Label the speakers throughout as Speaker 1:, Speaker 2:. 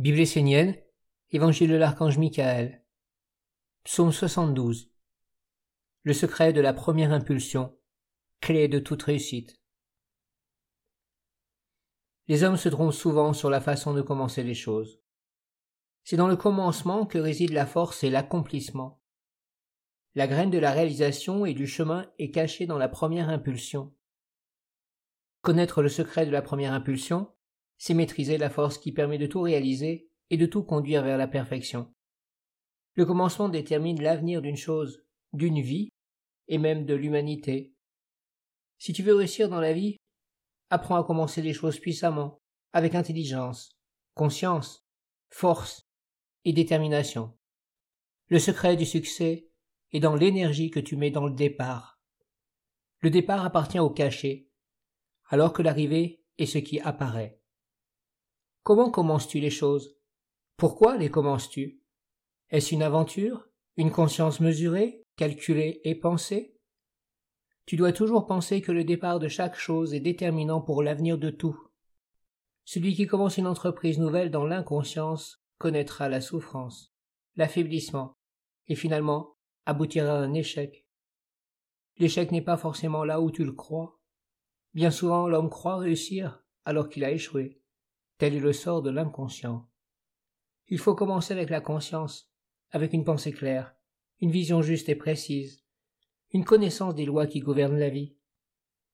Speaker 1: Bible essénienne, Évangile de l'archange Michael, Psaume 72. Le secret de la première impulsion, clé de toute réussite. Les hommes se trompent souvent sur la façon de commencer les choses. C'est dans le commencement que réside la force et l'accomplissement. La graine de la réalisation et du chemin est cachée dans la première impulsion. Connaître le secret de la première impulsion, c'est maîtriser la force qui permet de tout réaliser et de tout conduire vers la perfection. Le commencement détermine l'avenir d'une chose, d'une vie, et même de l'humanité. Si tu veux réussir dans la vie, apprends à commencer les choses puissamment, avec intelligence, conscience, force et détermination. Le secret du succès est dans l'énergie que tu mets dans le départ. Le départ appartient au cachet, alors que l'arrivée est ce qui apparaît. Comment commences-tu les choses? Pourquoi les commences-tu? Est-ce une aventure Une conscience mesurée, calculée et pensée? Tu dois toujours penser que le départ de chaque chose est déterminant pour l'avenir de tout. Celui qui commence une entreprise nouvelle dans l'inconscience connaîtra la souffrance, l'affaiblissement, et finalement aboutira à un échec. L'échec n'est pas forcément là où tu le crois, Bien souvent l'homme croit réussir alors qu'il a échoué. Tel est le sort de l'inconscient. Il faut commencer avec la conscience, avec une pensée claire, une vision juste et précise, une connaissance des lois qui gouvernent la vie.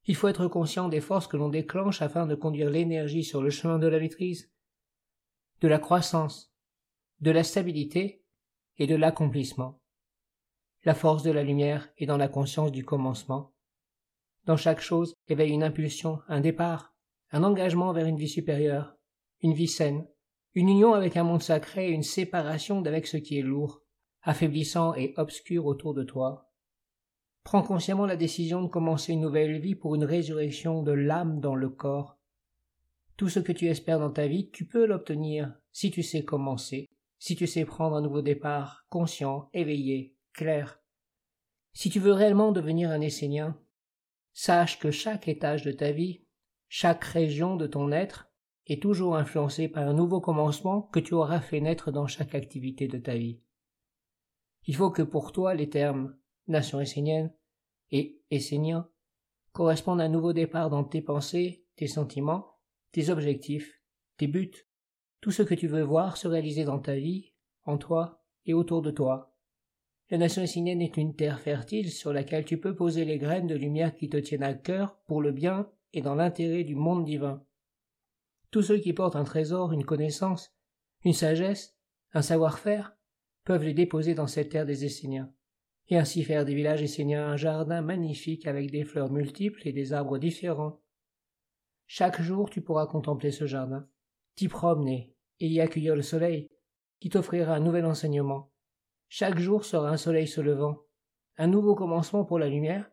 Speaker 1: Il faut être conscient des forces que l'on déclenche afin de conduire l'énergie sur le chemin de la maîtrise, de la croissance, de la stabilité et de l'accomplissement. La force de la lumière est dans la conscience du commencement, dans chaque chose éveille une impulsion, un départ, un engagement vers une vie supérieure, une vie saine, une union avec un monde sacré et une séparation d'avec ce qui est lourd, affaiblissant et obscur autour de toi. Prends consciemment la décision de commencer une nouvelle vie pour une résurrection de l'âme dans le corps. Tout ce que tu espères dans ta vie, tu peux l'obtenir si tu sais commencer, si tu sais prendre un nouveau départ, conscient, éveillé, clair. Si tu veux réellement devenir un Essénien, Sache que chaque étage de ta vie, chaque région de ton être, est toujours influencé par un nouveau commencement que tu auras fait naître dans chaque activité de ta vie. Il faut que pour toi les termes nation essénienne et essénien correspondent à un nouveau départ dans tes pensées, tes sentiments, tes objectifs, tes buts, tout ce que tu veux voir se réaliser dans ta vie, en toi et autour de toi. La nation essénienne est une terre fertile sur laquelle tu peux poser les graines de lumière qui te tiennent à cœur pour le bien et dans l'intérêt du monde divin. Tous ceux qui portent un trésor, une connaissance, une sagesse, un savoir-faire, peuvent les déposer dans cette terre des Esséniens, et ainsi faire des villages esséniens un jardin magnifique avec des fleurs multiples et des arbres différents. Chaque jour tu pourras contempler ce jardin, t'y promener et y accueillir le soleil, qui t'offrira un nouvel enseignement, chaque jour sera un soleil se levant, un nouveau commencement pour la lumière,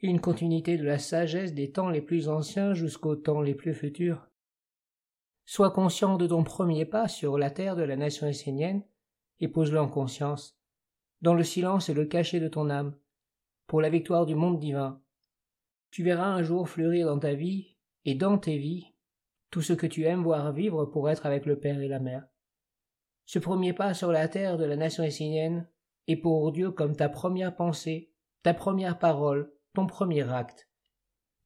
Speaker 1: et une continuité de la sagesse des temps les plus anciens jusqu'aux temps les plus futurs. Sois conscient de ton premier pas sur la terre de la nation essénienne, et pose-le en conscience, dans le silence et le cachet de ton âme, pour la victoire du monde divin. Tu verras un jour fleurir dans ta vie, et dans tes vies, tout ce que tu aimes voir vivre pour être avec le Père et la Mère. Ce premier pas sur la terre de la nation essénienne est pour Dieu comme ta première pensée, ta première parole, ton premier acte.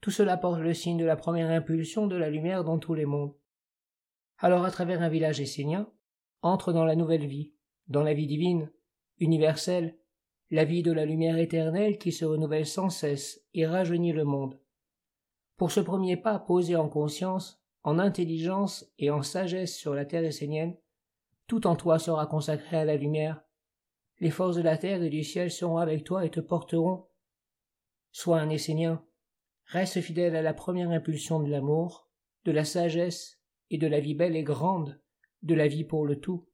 Speaker 1: Tout cela porte le signe de la première impulsion de la lumière dans tous les mondes. Alors à travers un village essénien, entre dans la nouvelle vie, dans la vie divine, universelle, la vie de la lumière éternelle qui se renouvelle sans cesse et rajeunit le monde. Pour ce premier pas posé en conscience, en intelligence et en sagesse sur la terre essénienne, tout en toi sera consacré à la lumière. Les forces de la terre et du ciel seront avec toi et te porteront. Sois un Essénien. Reste fidèle à la première impulsion de l'amour, de la sagesse et de la vie belle et grande, de la vie pour le tout.